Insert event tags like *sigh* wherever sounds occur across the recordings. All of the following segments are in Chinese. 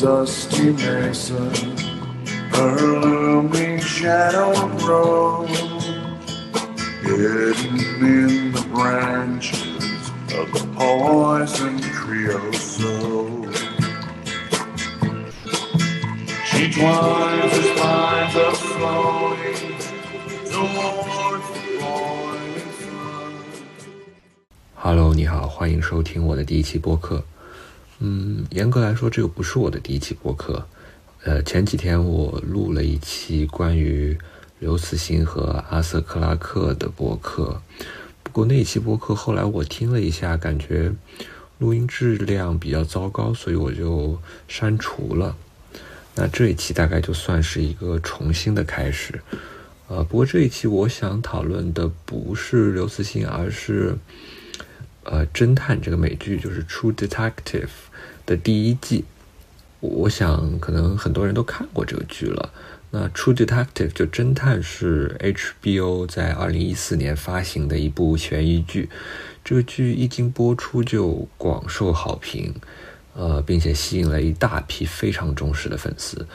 dusty mesa, her looming shadow grows, hidden in the branches of the poison creosote. She twines her spines up slowly towards the boiling sun. Hello，你好，欢迎收听我的第一期播客。 嗯，严格来说，这个不是我的第一期播客。呃，前几天我录了一期关于刘慈欣和阿瑟克拉克的播客，不过那一期播客后来我听了一下，感觉录音质量比较糟糕，所以我就删除了。那这一期大概就算是一个重新的开始。呃，不过这一期我想讨论的不是刘慈欣，而是呃侦探这个美剧，就是《True Detective》的第一季。我想可能很多人都看过这个剧了。那《True Detective》就侦探是 HBO 在二零一四年发行的一部悬疑剧。这个剧一经播出就广受好评，呃，并且吸引了一大批非常忠实的粉丝。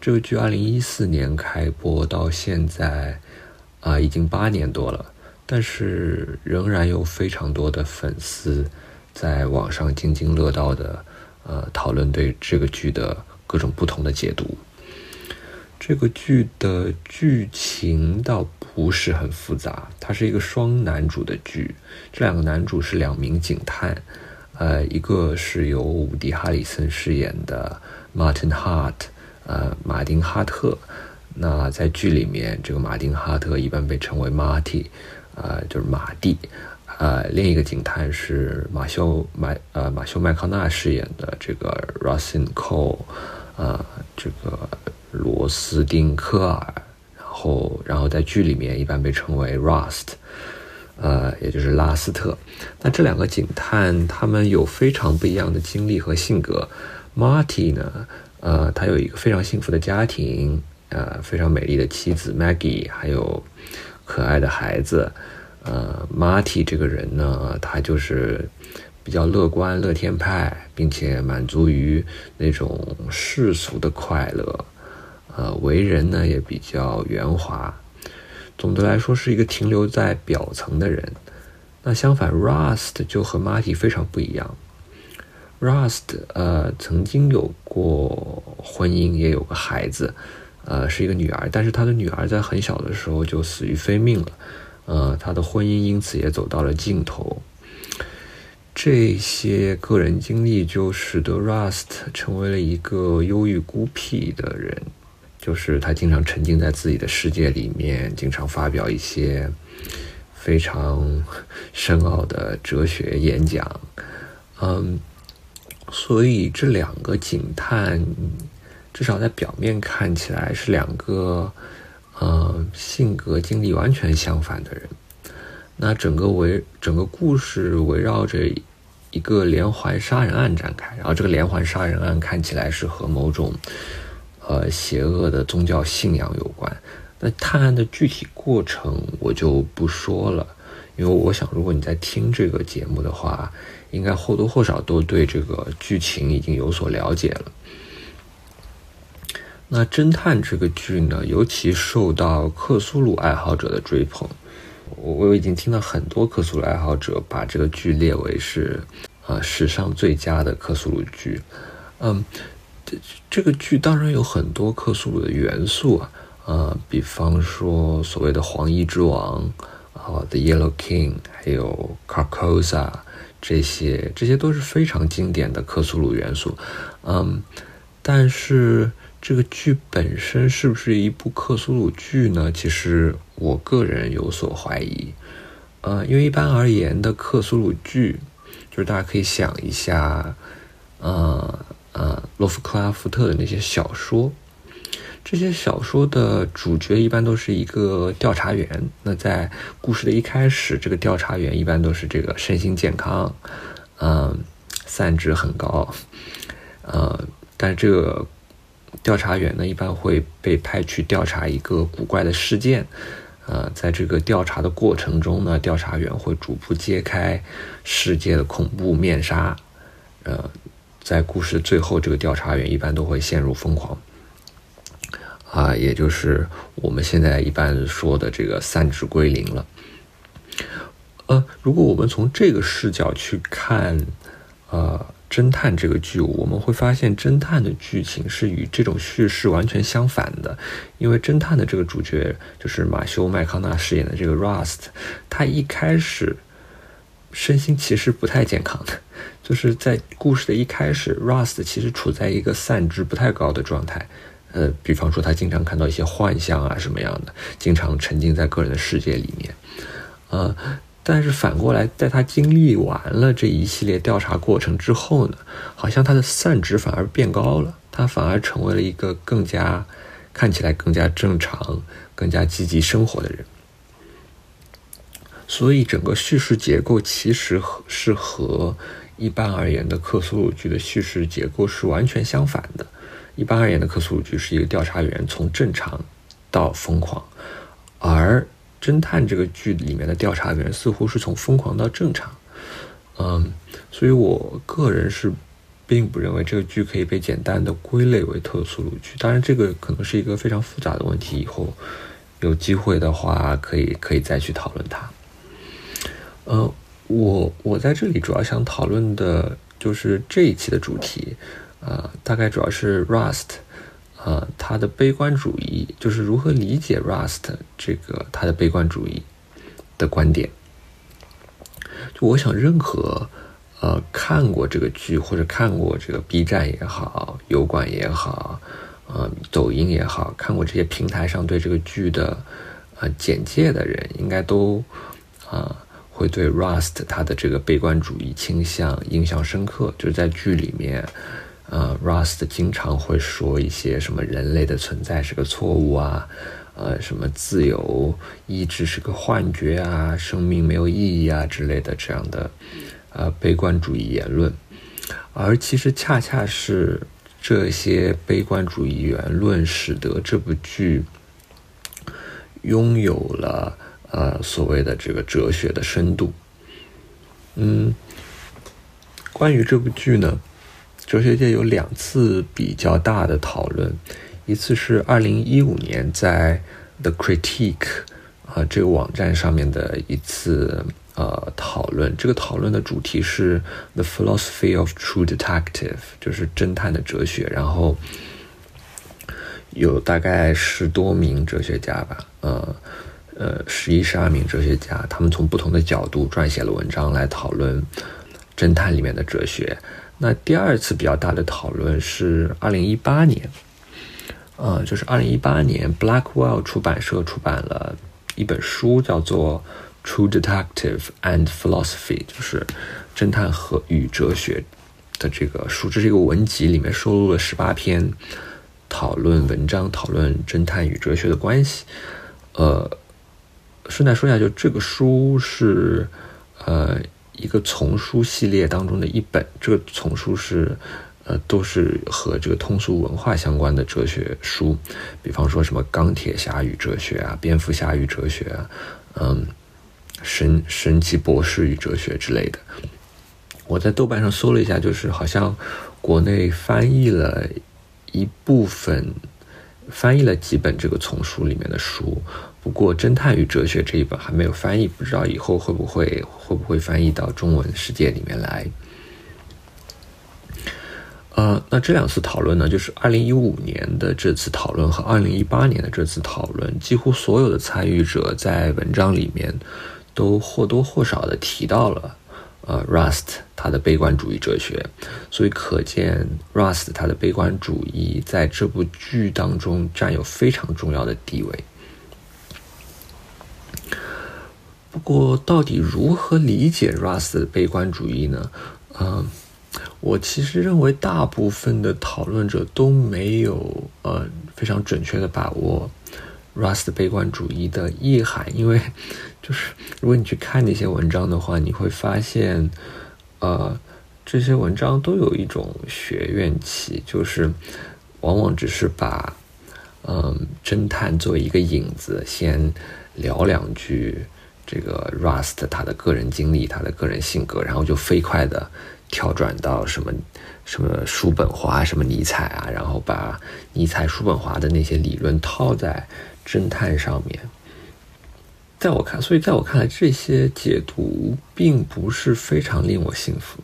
这个剧二零一四年开播到现在，啊、已经八年多了，但是仍然有非常多的粉丝在网上津津乐道的，呃，讨论对这个剧的各种不同的解读。这个剧的剧情倒不是很复杂，它是一个双男主的剧，这两个男主是两名警探，呃，一个是由伍迪·哈里森饰演的 Martin Hart，呃，马丁·哈特。那在剧里面，这个马丁·哈特一般被称为 Marty，呃，就是马蒂。呃，另一个警探是马修麦呃马修麦康纳饰演的这个 Russell Cole，呃，这个罗斯丁科尔，然后然后在剧里面一般被称为 Rust，呃，也就是拉斯特。那这两个警探他们有非常不一样的经历和性格。Marty 呢，呃，他有一个非常幸福的家庭，呃，非常美丽的妻子 Maggie，还有可爱的孩子。呃，Marty 这个人呢，他就是比较乐观、乐天派，并且满足于那种世俗的快乐。呃，为人呢也比较圆滑。总的来说，是一个停留在表层的人。那相反，Rust 就和 Marty 非常不一样。Rust 呃曾经有过婚姻，也有个孩子，呃是一个女儿，但是他的女儿在很小的时候就死于非命了。呃，他的婚姻因此也走到了尽头。这些个人经历就使得 Rust 成为了一个忧郁孤僻的人，就是他经常沉浸在自己的世界里面，经常发表一些非常深奥的哲学演讲。嗯，所以这两个警探，至少在表面看起来是两个。呃，性格经历完全相反的人，那整个围整个故事围绕着一个连环杀人案展开，然后这个连环杀人案看起来是和某种呃邪恶的宗教信仰有关。那探案的具体过程我就不说了，因为我想如果你在听这个节目的话，应该或多或少都对这个剧情已经有所了解了。那侦探这个剧呢，尤其受到克苏鲁爱好者的追捧。我我已经听到很多克苏鲁爱好者把这个剧列为是，呃，史上最佳的克苏鲁剧。嗯，这这个剧当然有很多克苏鲁的元素啊，呃，比方说所谓的黄衣之王，啊，The Yellow King，还有 Carcosa 这些，这些都是非常经典的克苏鲁元素。嗯，但是。这个剧本身是不是一部克苏鲁剧呢？其实我个人有所怀疑。呃，因为一般而言的克苏鲁剧，就是大家可以想一下，呃呃，洛夫克拉夫特的那些小说，这些小说的主角一般都是一个调查员。那在故事的一开始，这个调查员一般都是这个身心健康，嗯，散值很高，呃，但是这个。调查员呢，一般会被派去调查一个古怪的事件，呃，在这个调查的过程中呢，调查员会逐步揭开世界的恐怖面纱，呃，在故事最后，这个调查员一般都会陷入疯狂，啊，也就是我们现在一般说的这个散值归零了。呃，如果我们从这个视角去看，呃，侦探这个剧，我们会发现侦探的剧情是与这种叙事完全相反的。因为侦探的这个主角就是马修麦康纳饰演的这个 Rust，他一开始身心其实不太健康的，就是在故事的一开始，Rust 其实处在一个散值不太高的状态。呃，比方说他经常看到一些幻象啊什么样的，经常沉浸在个人的世界里面，呃。但是反过来，在他经历完了这一系列调查过程之后呢，好像他的散值反而变高了，他反而成为了一个更加看起来更加正常、更加积极生活的人。所以整个叙事结构其实是和一般而言的克苏鲁剧的叙事结构是完全相反的。一般而言的克苏鲁剧是一个调查员从正常到疯狂，而侦探这个剧里面的调查员似乎是从疯狂到正常，嗯，所以我个人是并不认为这个剧可以被简单的归类为特殊鲁剧。当然，这个可能是一个非常复杂的问题，以后有机会的话可以可以再去讨论它。呃，我我在这里主要想讨论的就是这一期的主题，啊，大概主要是 Rust。呃，他的悲观主义就是如何理解 Rust 这个他的悲观主义的观点。就我想，任何呃看过这个剧或者看过这个 B 站也好、油管也好、呃抖音也好看过这些平台上对这个剧的呃简介的人，应该都啊会对 Rust 他的这个悲观主义倾向印象深刻，就是在剧里面。呃，Rust 经常会说一些什么人类的存在是个错误啊，呃，什么自由意志是个幻觉啊，生命没有意义啊之类的这样的呃悲观主义言论，而其实恰恰是这些悲观主义言论使得这部剧拥有了呃所谓的这个哲学的深度。嗯，关于这部剧呢？哲学界有两次比较大的讨论，一次是二零一五年在 The Critique 啊这个网站上面的一次呃讨论，这个讨论的主题是 The Philosophy of True Detective，就是侦探的哲学。然后有大概十多名哲学家吧，呃呃十一十二名哲学家，他们从不同的角度撰写了文章来讨论侦探里面的哲学。那第二次比较大的讨论是二零一八年，呃，就是二零一八年，Blackwell 出版社出版了一本书，叫做《True Detective and Philosophy》，就是侦探和与哲学的这个书。这是一个文集，里面收录了十八篇讨论文章，讨论侦探与哲学的关系。呃，顺带说一下，就这个书是，呃。一个丛书系列当中的一本，这个丛书是，呃，都是和这个通俗文化相关的哲学书，比方说什么钢铁侠与哲学啊，蝙蝠侠与哲学啊，嗯，神神奇博士与哲学之类的。我在豆瓣上搜了一下，就是好像国内翻译了一部分，翻译了几本这个丛书里面的书。不过，《侦探与哲学》这一本还没有翻译，不知道以后会不会会不会翻译到中文世界里面来。呃，那这两次讨论呢，就是二零一五年的这次讨论和二零一八年的这次讨论，几乎所有的参与者在文章里面都或多或少的提到了呃，Rust 他的悲观主义哲学，所以可见 Rust 他的悲观主义在这部剧当中占有非常重要的地位。不过，到底如何理解 Rust 的悲观主义呢？嗯，我其实认为大部分的讨论者都没有呃非常准确的把握 Rust 悲观主义的意涵，因为就是如果你去看那些文章的话，你会发现，呃，这些文章都有一种学院气，就是往往只是把嗯侦探作为一个引子，先聊两句。这个 Rust 他的个人经历，他的个人性格，然后就飞快的跳转到什么什么叔本华、什么尼采啊，然后把尼采、叔本华的那些理论套在侦探上面。在我看，所以在我看来，这些解读并不是非常令我信服。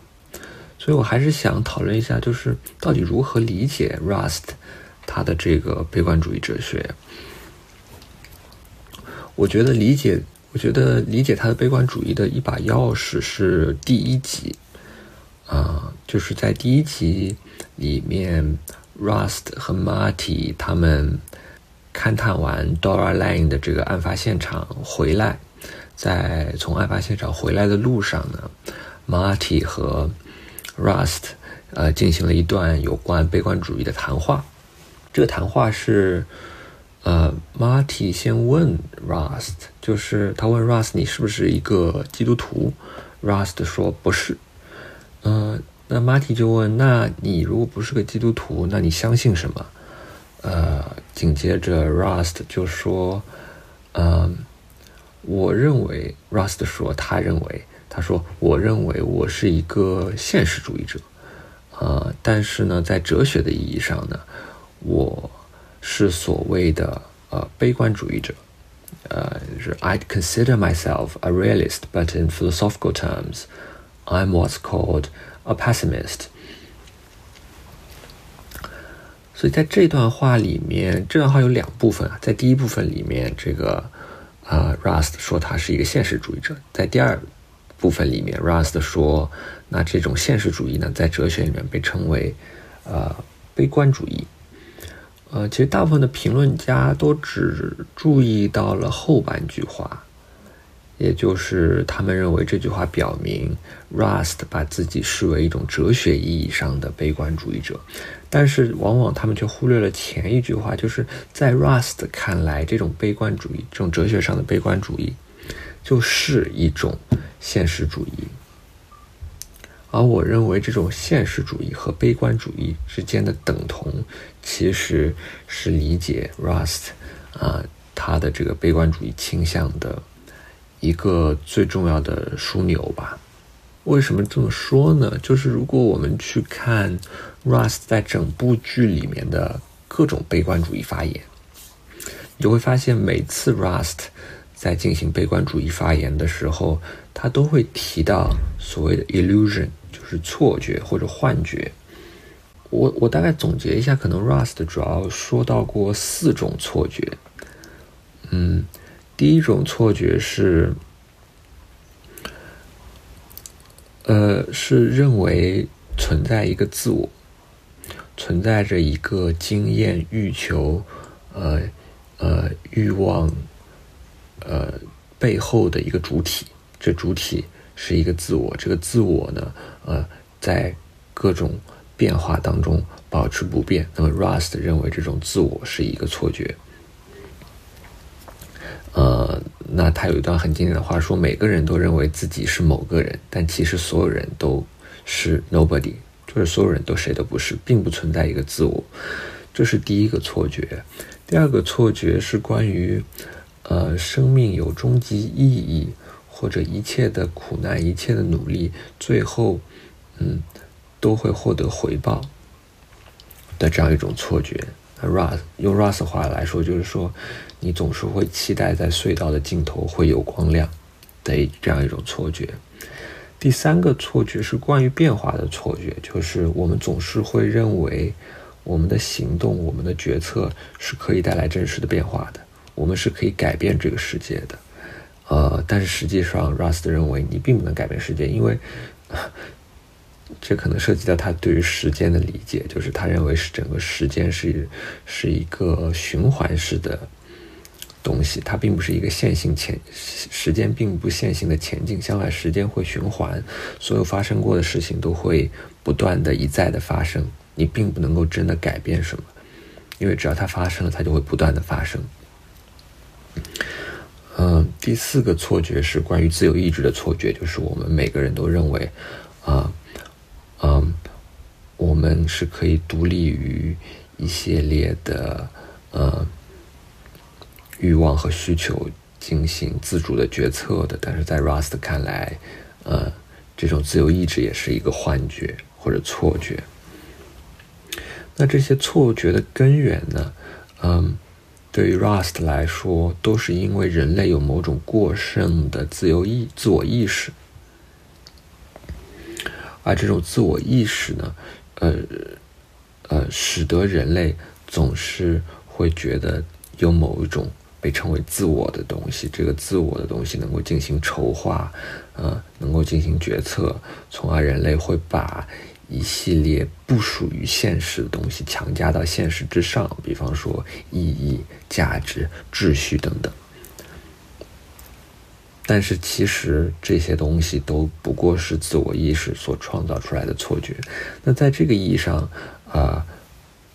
所以我还是想讨论一下，就是到底如何理解 Rust 他的这个悲观主义哲学。我觉得理解，我觉得理解他的悲观主义的一把钥匙是第一集，啊，就是在第一集里面，Rust 和 Marty 他们。勘探完 Dora Lane 的这个案发现场回来，在从案发现场回来的路上呢，Marty 和 Rust 呃进行了一段有关悲观主义的谈话。这个谈话是呃 Marty 先问 Rust，就是他问 Rust 你是不是一个基督徒？Rust 说不是。嗯，那 Marty 就问那你如果不是个基督徒，那你相信什么？呃，紧接着，Rust 就说：“嗯，我认为，Rust 说，他认为，他说，我认为我是一个现实主义者，呃，但是呢，在哲学的意义上呢，我是所谓的呃悲观主义者，呃，是 I'd consider myself a realist, but in philosophical terms, I'm what's called a pessimist。”所以在这段话里面，这段话有两部分啊。在第一部分里面，这个啊，Rust 说他是一个现实主义者；在第二部分里面，Rust 说，那这种现实主义呢，在哲学里面被称为呃悲观主义。呃，其实大部分的评论家都只注意到了后半句话。也就是他们认为这句话表明，Rust 把自己视为一种哲学意义上的悲观主义者，但是往往他们却忽略了前一句话，就是在 Rust 看来，这种悲观主义，这种哲学上的悲观主义，就是一种现实主义。而我认为，这种现实主义和悲观主义之间的等同，其实是理解 Rust 啊他的这个悲观主义倾向的。一个最重要的枢纽吧。为什么这么说呢？就是如果我们去看 Rust 在整部剧里面的各种悲观主义发言，你就会发现每次 Rust 在进行悲观主义发言的时候，他都会提到所谓的 illusion，是错觉或者幻觉。我我大概总结一下，可能 Rust 主要说到过四种错觉。嗯。第一种错觉是，呃，是认为存在一个自我，存在着一个经验、欲求、呃呃欲望，呃背后的一个主体。这主体是一个自我，这个自我呢，呃，在各种变化当中保持不变。那么，Rust 认为这种自我是一个错觉。呃，那他有一段很经典的话说：“每个人都认为自己是某个人，但其实所有人都是 nobody，就是所有人都谁都不是，并不存在一个自我。”这是第一个错觉。第二个错觉是关于，呃，生命有终极意义，或者一切的苦难、一切的努力，最后，嗯，都会获得回报的这样一种错觉。那 Russ 用 Russ 话来说，就是说，你总是会期待在隧道的尽头会有光亮的这样一种错觉。第三个错觉是关于变化的错觉，就是我们总是会认为我们的行动、我们的决策是可以带来真实的变化的，我们是可以改变这个世界的。呃，但是实际上，Rust 认为你并不能改变世界，因为。这可能涉及到他对于时间的理解，就是他认为是整个时间是是一个循环式的东西，它并不是一个线性前时间并不线性的前进，相反时间会循环，所有发生过的事情都会不断的一再的发生，你并不能够真的改变什么，因为只要它发生了，它就会不断的发生。嗯，第四个错觉是关于自由意志的错觉，就是我们每个人都认为啊。嗯，我们是可以独立于一系列的呃欲望和需求进行自主的决策的，但是在 Rust 看来，呃，这种自由意志也是一个幻觉或者错觉。那这些错觉的根源呢？嗯，对于 Rust 来说，都是因为人类有某种过剩的自由意自我意识，而这种自我意识呢，呃呃，使得人类总是会觉得有某一种被称为自我的东西，这个自我的东西能够进行筹划，呃，能够进行决策，从而人类会把。一系列不属于现实的东西强加到现实之上，比方说意义、价值、秩序等等。但是其实这些东西都不过是自我意识所创造出来的错觉。那在这个意义上，啊，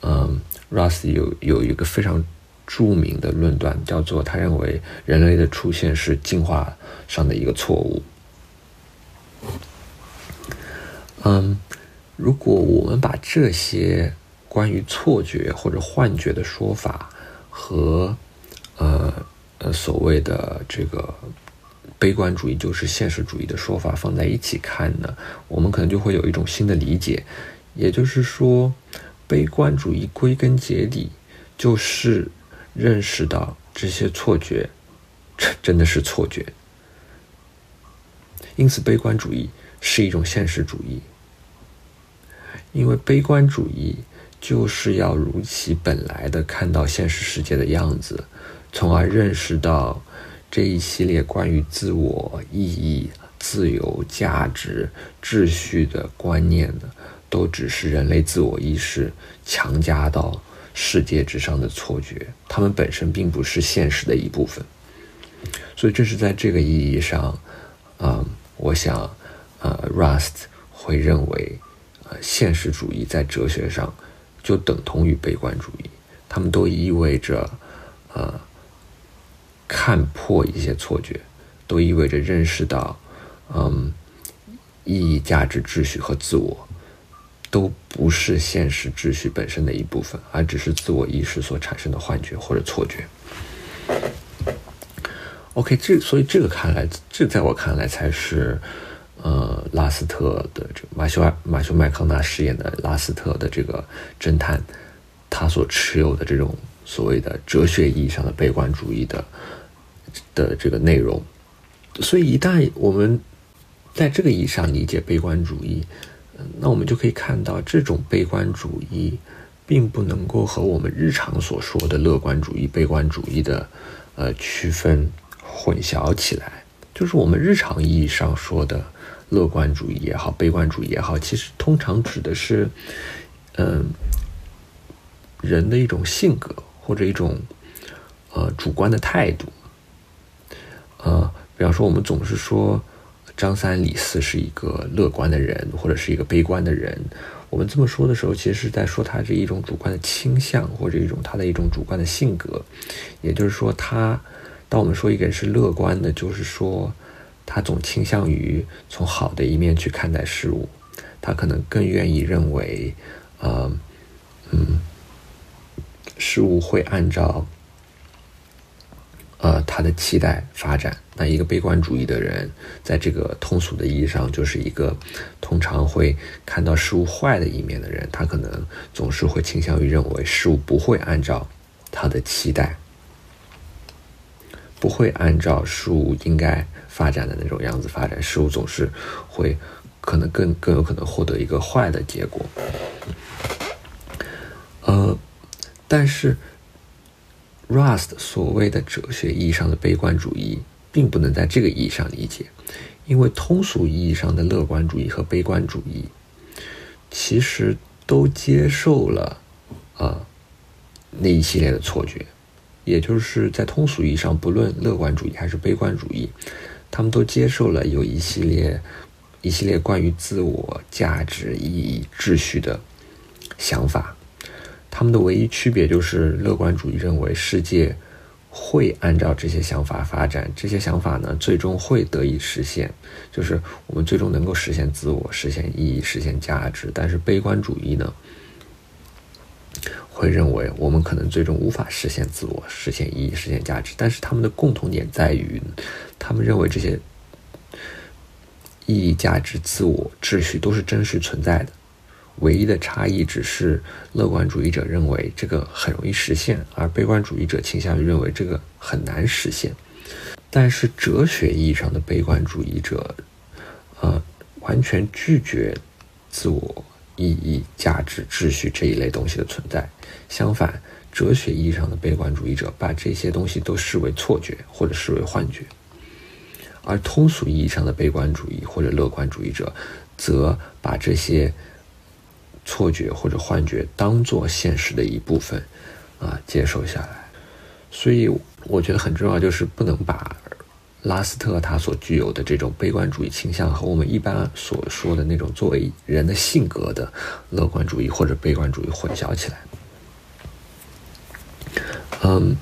嗯，Russ 有有一个非常著名的论断，叫做他认为人类的出现是进化上的一个错误。嗯。如果我们把这些关于错觉或者幻觉的说法和呃呃所谓的这个悲观主义就是现实主义的说法放在一起看呢，我们可能就会有一种新的理解。也就是说，悲观主义归根结底就是认识到这些错觉这真的是错觉，因此悲观主义是一种现实主义。因为悲观主义就是要如其本来的看到现实世界的样子，从而认识到这一系列关于自我意义、自由、价值、秩序的观念的，都只是人类自我意识强加到世界之上的错觉，它们本身并不是现实的一部分。所以，这是在这个意义上，嗯，我想，呃，Rust 会认为。现实主义在哲学上就等同于悲观主义，他们都意味着呃看破一些错觉，都意味着认识到，嗯，意义、价值、秩序和自我都不是现实秩序本身的一部分，而只是自我意识所产生的幻觉或者错觉。OK，这所以这个看来，这在我看来才是。呃，拉斯特的这马修马修麦康纳饰演的拉斯特的这个侦探，他所持有的这种所谓的哲学意义上的悲观主义的的这个内容，所以一旦我们在这个意义上理解悲观主义，那我们就可以看到这种悲观主义并不能够和我们日常所说的乐观主义、悲观主义的呃区分混淆起来，就是我们日常意义上说的。乐观主义也好，悲观主义也好，其实通常指的是，嗯，人的一种性格或者一种呃主观的态度。呃，比方说，我们总是说张三李四是一个乐观的人，或者是一个悲观的人。我们这么说的时候，其实是在说他这一种主观的倾向，或者一种他的一种主观的性格。也就是说，他当我们说一个人是乐观的，就是说。他总倾向于从好的一面去看待事物，他可能更愿意认为，呃，嗯，事物会按照，呃，他的期待发展。那一个悲观主义的人，在这个通俗的意义上，就是一个通常会看到事物坏的一面的人。他可能总是会倾向于认为事物不会按照他的期待，不会按照事物应该。发展的那种样子发展，事物总是会可能更更有可能获得一个坏的结果。呃，但是 Rust 所谓的哲学意义上的悲观主义，并不能在这个意义上理解，因为通俗意义上的乐观主义和悲观主义，其实都接受了啊那一系列的错觉，也就是在通俗意义上，不论乐观主义还是悲观主义。他们都接受了有一系列、一系列关于自我价值、意义、秩序的想法。他们的唯一区别就是，乐观主义认为世界会按照这些想法发展，这些想法呢，最终会得以实现，就是我们最终能够实现自我、实现意义、实现价值。但是悲观主义呢？会认为我们可能最终无法实现自我、实现意义、实现价值，但是他们的共同点在于，他们认为这些意义、价值、自我、秩序都是真实存在的，唯一的差异只是乐观主义者认为这个很容易实现，而悲观主义者倾向于认为这个很难实现。但是哲学意义上的悲观主义者，呃，完全拒绝自我、意义、价值、秩序这一类东西的存在。相反，哲学意义上的悲观主义者把这些东西都视为错觉或者视为幻觉。而通俗意义上的悲观主义或者乐观主义者，则把这些错觉或者幻觉当做现实的一部分，啊，接受下来。所以，我觉得很重要，就是不能把拉斯特他所具有的这种悲观主义倾向和我们一般所说的那种作为人的性格的乐观主义或者悲观主义混淆起来。嗯，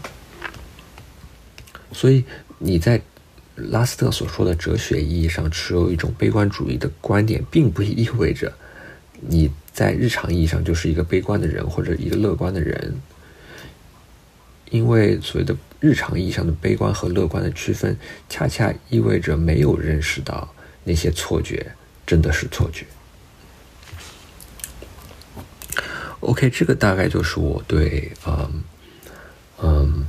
所以你在。拉斯特所说的哲学意义上持有一种悲观主义的观点，并不意味着你在日常意义上就是一个悲观的人或者一个乐观的人，因为所谓的日常意义上的悲观和乐观的区分，恰恰意味着没有认识到那些错觉真的是错觉。OK，这个大概就是我对嗯嗯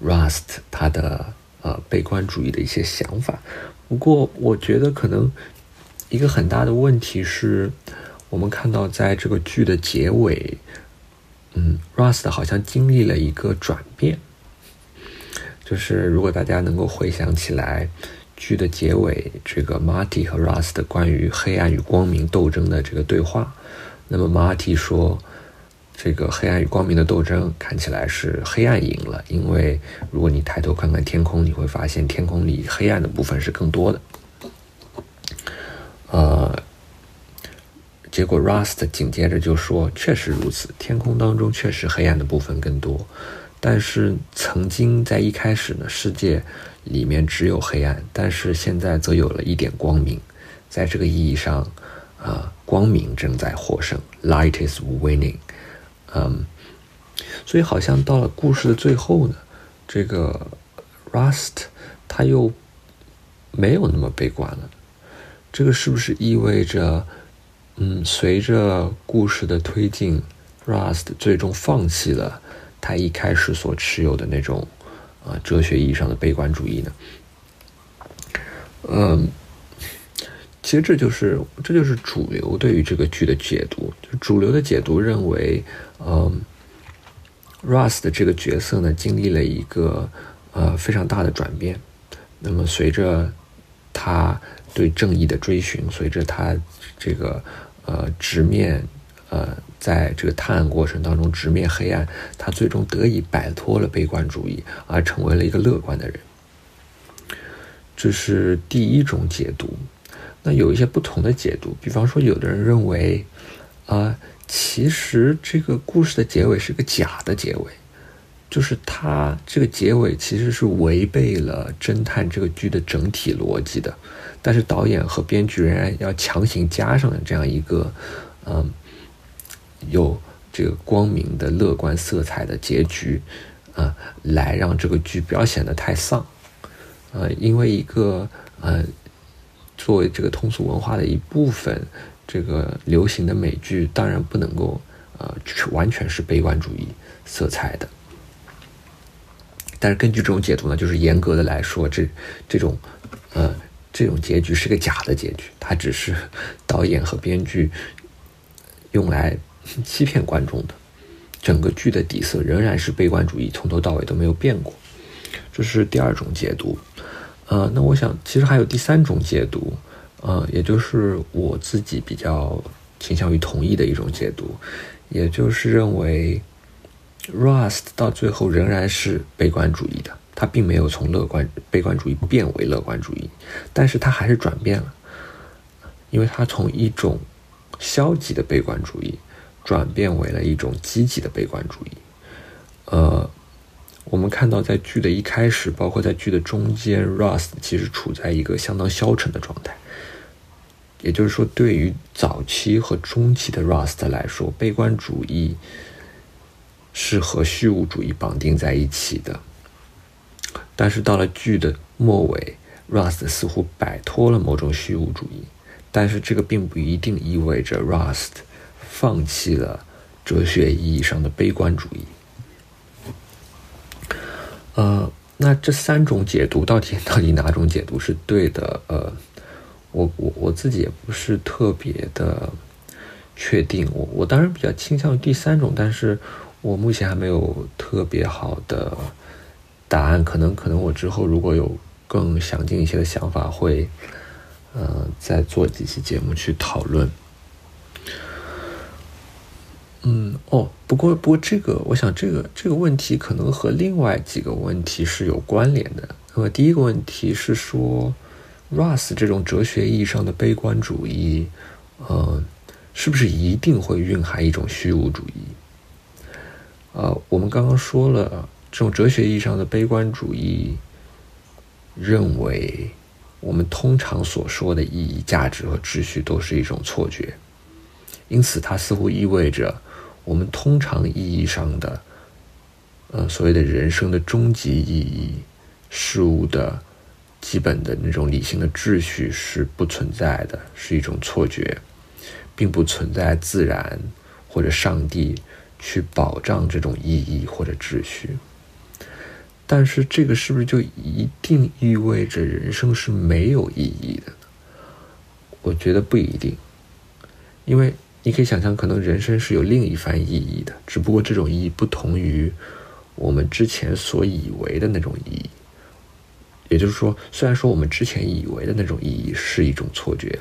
Rust 他的。呃，悲观主义的一些想法。不过，我觉得可能一个很大的问题是，我们看到在这个剧的结尾，嗯，Rust 好像经历了一个转变。就是如果大家能够回想起来，剧的结尾，这个 Marty 和 Rust 关于黑暗与光明斗争的这个对话，那么 Marty 说。这个黑暗与光明的斗争看起来是黑暗赢了，因为如果你抬头看看天空，你会发现天空里黑暗的部分是更多的。呃，结果 Rust 紧接着就说：“确实如此，天空当中确实黑暗的部分更多。但是曾经在一开始呢，世界里面只有黑暗，但是现在则有了一点光明。在这个意义上，啊，光明正在获胜，Light is winning。”嗯，所以好像到了故事的最后呢，这个 Rust 他又没有那么悲观了。这个是不是意味着，嗯，随着故事的推进，Rust 最终放弃了他一开始所持有的那种啊哲学意义上的悲观主义呢？嗯。其实这就是这就是主流对于这个剧的解读。就主流的解读认为，嗯，Rust 的这个角色呢，经历了一个呃非常大的转变。那么随着他对正义的追寻，随着他这个呃直面呃在这个探案过程当中直面黑暗，他最终得以摆脱了悲观主义，而成为了一个乐观的人。这是第一种解读。那有一些不同的解读，比方说，有的人认为，啊，其实这个故事的结尾是个假的结尾，就是它这个结尾其实是违背了侦探这个剧的整体逻辑的，但是导演和编剧仍然要强行加上这样一个，嗯，有这个光明的乐观色彩的结局，啊，来让这个剧不要显得太丧，呃，因为一个，呃。作为这个通俗文化的一部分，这个流行的美剧当然不能够呃完全是悲观主义色彩的。但是根据这种解读呢，就是严格的来说，这这种呃这种结局是个假的结局，它只是导演和编剧用来欺骗观众的。整个剧的底色仍然是悲观主义，从头到尾都没有变过。这是第二种解读。呃，那我想其实还有第三种解读，呃，也就是我自己比较倾向于同意的一种解读，也就是认为，Rust 到最后仍然是悲观主义的，他并没有从乐观悲观主义变为乐观主义，但是他还是转变了，因为他从一种消极的悲观主义转变为了一种积极的悲观主义，呃。我们看到，在剧的一开始，包括在剧的中间，Rust 其实处在一个相当消沉的状态。也就是说，对于早期和中期的 Rust 来说，悲观主义是和虚无主义绑定在一起的。但是到了剧的末尾，Rust 似乎摆脱了某种虚无主义，但是这个并不一定意味着 Rust 放弃了哲学意义上的悲观主义。呃，那这三种解读到底到底哪种解读是对的？呃，我我我自己也不是特别的确定。我我当然比较倾向于第三种，但是我目前还没有特别好的答案。可能可能我之后如果有更详尽一些的想法，会呃再做几期节目去讨论。嗯哦，不过不过这个，我想这个这个问题可能和另外几个问题是有关联的。那么第一个问题是说，Russ 这种哲学意义上的悲观主义，呃，是不是一定会蕴含一种虚无主义？呃，我们刚刚说了，这种哲学意义上的悲观主义认为，我们通常所说的意义、价值和秩序都是一种错觉，因此它似乎意味着。我们通常意义上的，呃，所谓的人生的终极意义，事物的基本的那种理性的秩序是不存在的，是一种错觉，并不存在自然或者上帝去保障这种意义或者秩序。但是，这个是不是就一定意味着人生是没有意义的呢？我觉得不一定，因为。你可以想象，可能人生是有另一番意义的，只不过这种意义不同于我们之前所以为的那种意义。也就是说，虽然说我们之前以为的那种意义是一种错觉，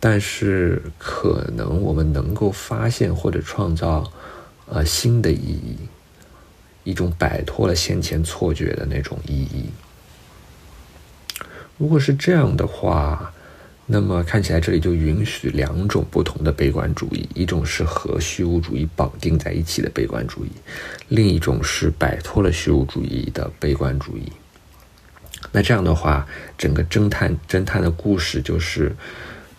但是可能我们能够发现或者创造呃新的意义，一种摆脱了先前错觉的那种意义。如果是这样的话。那么看起来，这里就允许两种不同的悲观主义：一种是和虚无主义绑定在一起的悲观主义，另一种是摆脱了虚无主义的悲观主义。那这样的话，整个侦探侦探的故事就是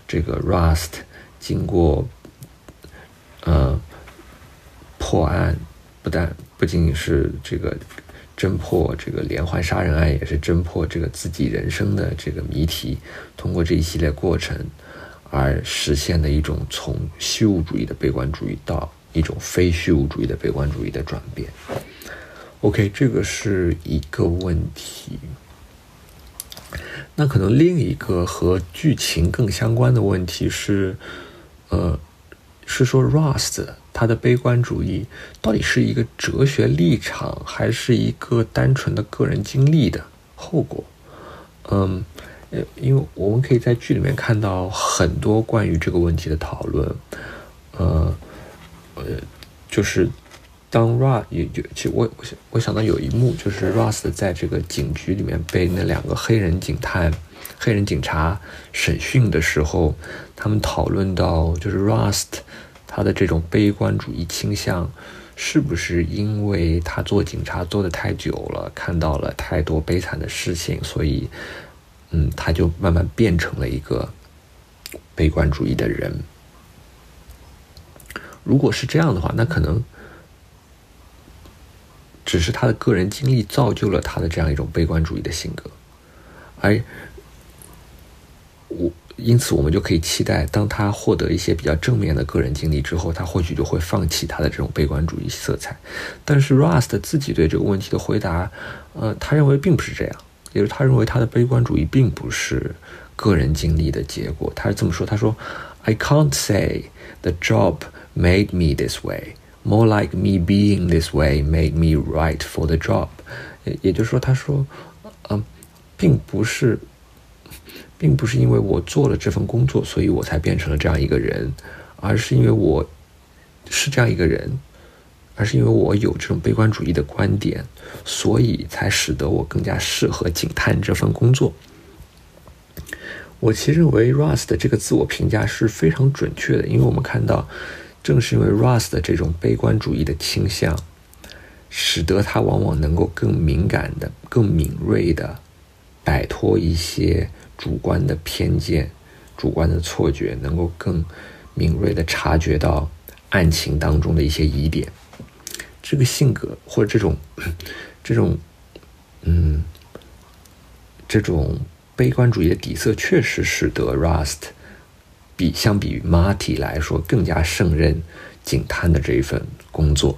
这个 Rust 经过呃破案，不但不仅仅是这个。侦破这个连环杀人案，也是侦破这个自己人生的这个谜题。通过这一系列过程，而实现的一种从虚无主义的悲观主义到一种非虚无主义的悲观主义的转变。OK，这个是一个问题。那可能另一个和剧情更相关的问题是，呃，是说 Rust。他的悲观主义到底是一个哲学立场，还是一个单纯的个人经历的后果？嗯，呃因为我们可以在剧里面看到很多关于这个问题的讨论。呃，呃，就是当 Rust 也就其实我我想我想到有一幕，就是 Rust 在这个警局里面被那两个黑人警探、黑人警察审讯的时候，他们讨论到就是 Rust。他的这种悲观主义倾向，是不是因为他做警察做的太久了，看到了太多悲惨的事情，所以，嗯，他就慢慢变成了一个悲观主义的人？如果是这样的话，那可能只是他的个人经历造就了他的这样一种悲观主义的性格，而我。因此，我们就可以期待，当他获得一些比较正面的个人经历之后，他或许就会放弃他的这种悲观主义色彩。但是，Rust 自己对这个问题的回答，呃，他认为并不是这样，也就是他认为他的悲观主义并不是个人经历的结果。他是这么说：“他说，I can't say the job made me this way. More like me being this way made me right for the job。”也也就是说，他说，嗯，并不是。并不是因为我做了这份工作，所以我才变成了这样一个人，而是因为我是这样一个人，而是因为我有这种悲观主义的观点，所以才使得我更加适合警探这份工作。我其实认为 Rust 的这个自我评价是非常准确的，因为我们看到，正是因为 Rust 的这种悲观主义的倾向，使得他往往能够更敏感的、更敏锐的摆脱一些。主观的偏见、主观的错觉，能够更敏锐的察觉到案情当中的一些疑点。这个性格或者这种、*clears throat* 这种、嗯，这种悲观主义的底色，确实使得 Rust 比相比于 Marty 来说更加胜任警探的这一份工作。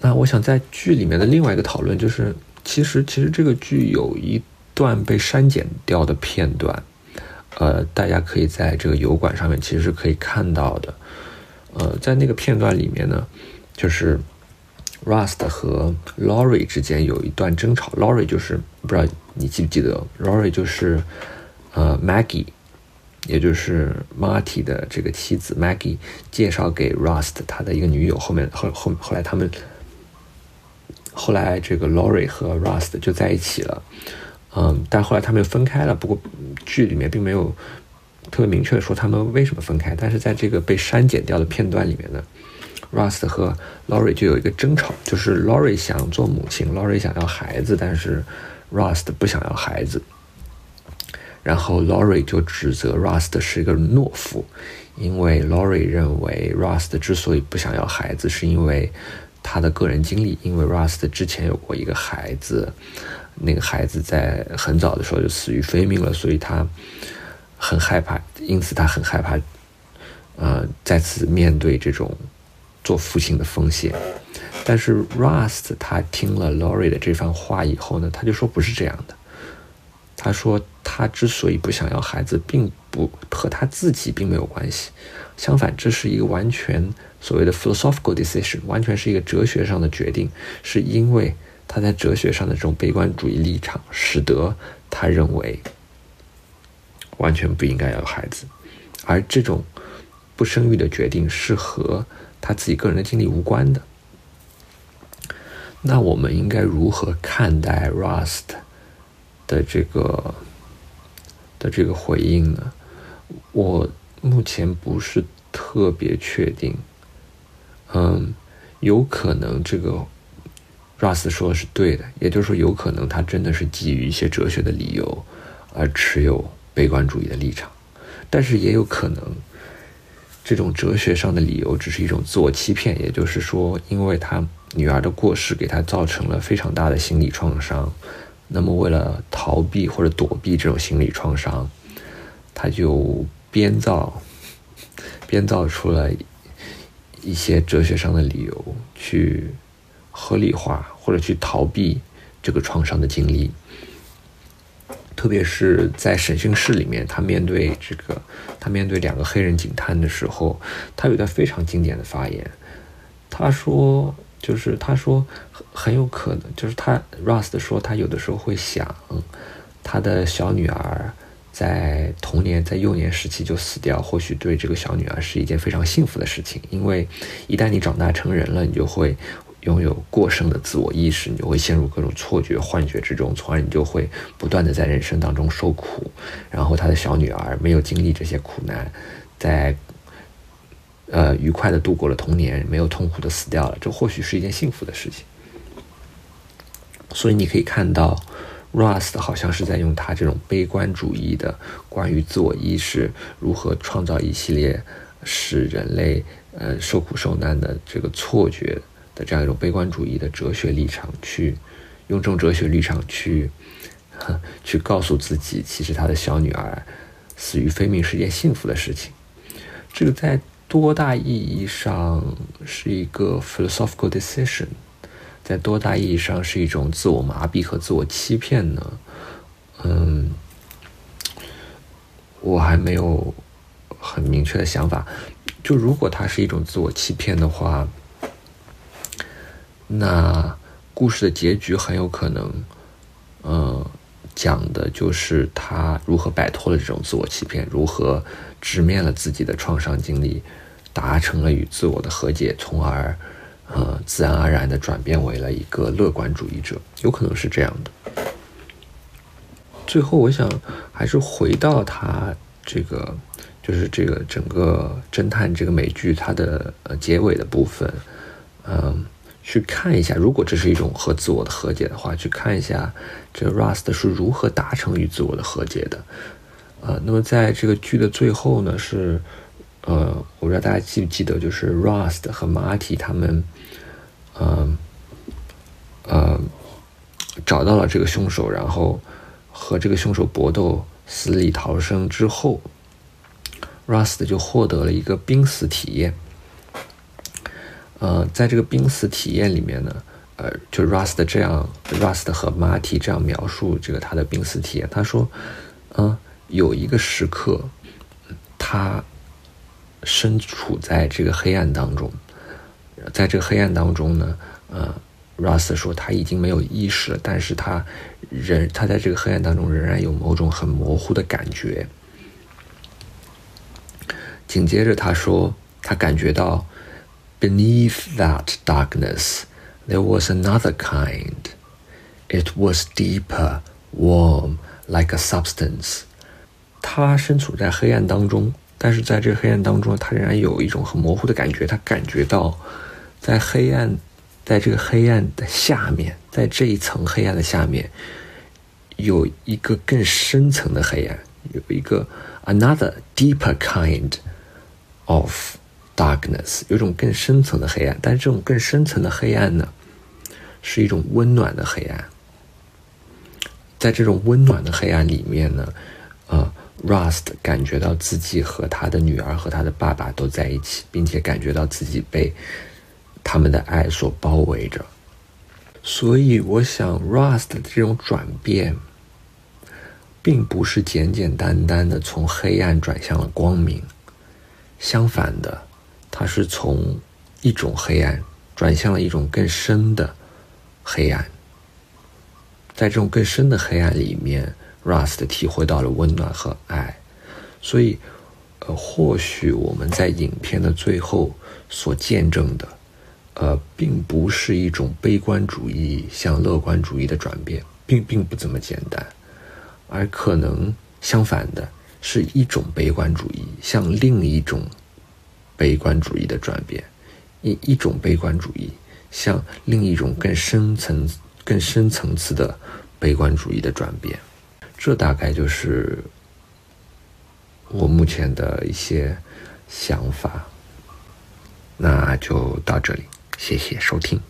那我想在剧里面的另外一个讨论就是，其实其实这个剧有一段被删减掉的片段，呃，大家可以在这个油管上面其实是可以看到的。呃，在那个片段里面呢，就是 Rust 和 Laurie 之间有一段争吵。Laurie 就是不知道你记不记得，Laurie 就是呃 Maggie，也就是 Marty 的这个妻子 Maggie 介绍给 Rust 他的一个女友。后面后后后来他们。后来，这个 Lori 和 Rust 就在一起了，嗯，但后来他们又分开了。不过剧里面并没有特别明确的说他们为什么分开。但是在这个被删减掉的片段里面呢，Rust 和 Laurie 就有一个争吵，就是 Laurie 想做母亲，Laurie 想要孩子，但是 Rust 不想要孩子。然后 Laurie 就指责 Rust 是一个懦夫，因为 Laurie 认为 Rust 之所以不想要孩子，是因为。他的个人经历，因为 Rust 之前有过一个孩子，那个孩子在很早的时候就死于非命了，所以他很害怕，因此他很害怕，呃，再次面对这种做父亲的风险。但是 Rust 他听了 Laurie 的这番话以后呢，他就说不是这样的。他说他之所以不想要孩子，并不和他自己并没有关系，相反，这是一个完全。所谓的 philosophical decision 完全是一个哲学上的决定，是因为他在哲学上的这种悲观主义立场，使得他认为完全不应该要孩子，而这种不生育的决定是和他自己个人的经历无关的。那我们应该如何看待 Rust 的这个的这个回应呢？我目前不是特别确定。嗯，有可能这个 Russ 说的是对的，也就是说，有可能他真的是基于一些哲学的理由而持有悲观主义的立场，但是也有可能这种哲学上的理由只是一种自我欺骗，也就是说，因为他女儿的过世给他造成了非常大的心理创伤，那么为了逃避或者躲避这种心理创伤，他就编造编造出了。一些哲学上的理由去合理化或者去逃避这个创伤的经历，特别是在审讯室里面，他面对这个，他面对两个黑人警探的时候，他有一段非常经典的发言。他说，就是他说很有可能，就是他 Rust 说他有的时候会想他的小女儿。在童年，在幼年时期就死掉，或许对这个小女儿是一件非常幸福的事情。因为一旦你长大成人了，你就会拥有过剩的自我意识，你就会陷入各种错觉、幻觉之中，从而你就会不断的在人生当中受苦。然后他的小女儿没有经历这些苦难，在呃愉快的度过了童年，没有痛苦的死掉了，这或许是一件幸福的事情。所以你可以看到。Rust 好像是在用他这种悲观主义的关于自我意识如何创造一系列使人类呃受苦受难的这个错觉的这样一种悲观主义的哲学立场，去用这种哲学立场去 *laughs* 去告诉自己，其实他的小女儿死于非命是一件幸福的事情。这个在多大意义上是一个 philosophical decision？在多大意义上是一种自我麻痹和自我欺骗呢？嗯，我还没有很明确的想法。就如果它是一种自我欺骗的话，那故事的结局很有可能，呃，讲的就是他如何摆脱了这种自我欺骗，如何直面了自己的创伤经历，达成了与自我的和解，从而。呃，自然而然的转变为了一个乐观主义者，有可能是这样的。最后，我想还是回到他这个，就是这个整个侦探这个美剧它的呃结尾的部分，嗯，去看一下，如果这是一种和自我的和解的话，去看一下这 Rust 是如何达成与自我的和解的。呃，那么在这个剧的最后呢，是。呃，我不知道大家记不记得，就是 Rust 和 Marty 他们，嗯，呃，找到了这个凶手，然后和这个凶手搏斗，死里逃生之后，Rust 就获得了一个濒死体验。呃，在这个濒死体验里面呢，呃，就 Rust 这样，Rust 和 Marty 这样描述这个他的濒死体验。他说，嗯，有一个时刻，他身处在这个黑暗当中，在这个黑暗当中呢，呃，Russ 说他已经没有意识了，但是他仍他在这个黑暗当中仍然有某种很模糊的感觉。紧接着他说，他感觉到。Beneath that darkness, there was another kind. It was deeper, warm, like a substance. 他身处在黑暗当中，但是在这黑暗当中，他仍然有一种很模糊的感觉。他感觉到，在黑暗，在这个黑暗的下面，在这一层黑暗的下面，有一个更深层的黑暗，有一个 another deeper kind of Darkness 有一种更深层的黑暗，但是这种更深层的黑暗呢，是一种温暖的黑暗。在这种温暖的黑暗里面呢，呃，Rust 感觉到自己和他的女儿和他的爸爸都在一起，并且感觉到自己被他们的爱所包围着。所以，我想 Rust 的这种转变，并不是简简单单的从黑暗转向了光明，相反的。它是从一种黑暗转向了一种更深的黑暗，在这种更深的黑暗里面，Rust 体会到了温暖和爱。所以，呃，或许我们在影片的最后所见证的，呃，并不是一种悲观主义向乐观主义的转变，并并不这么简单，而可能相反的是一种悲观主义向另一种。悲观主义的转变，一一种悲观主义向另一种更深层、更深层次的悲观主义的转变，这大概就是我目前的一些想法。那就到这里，谢谢收听。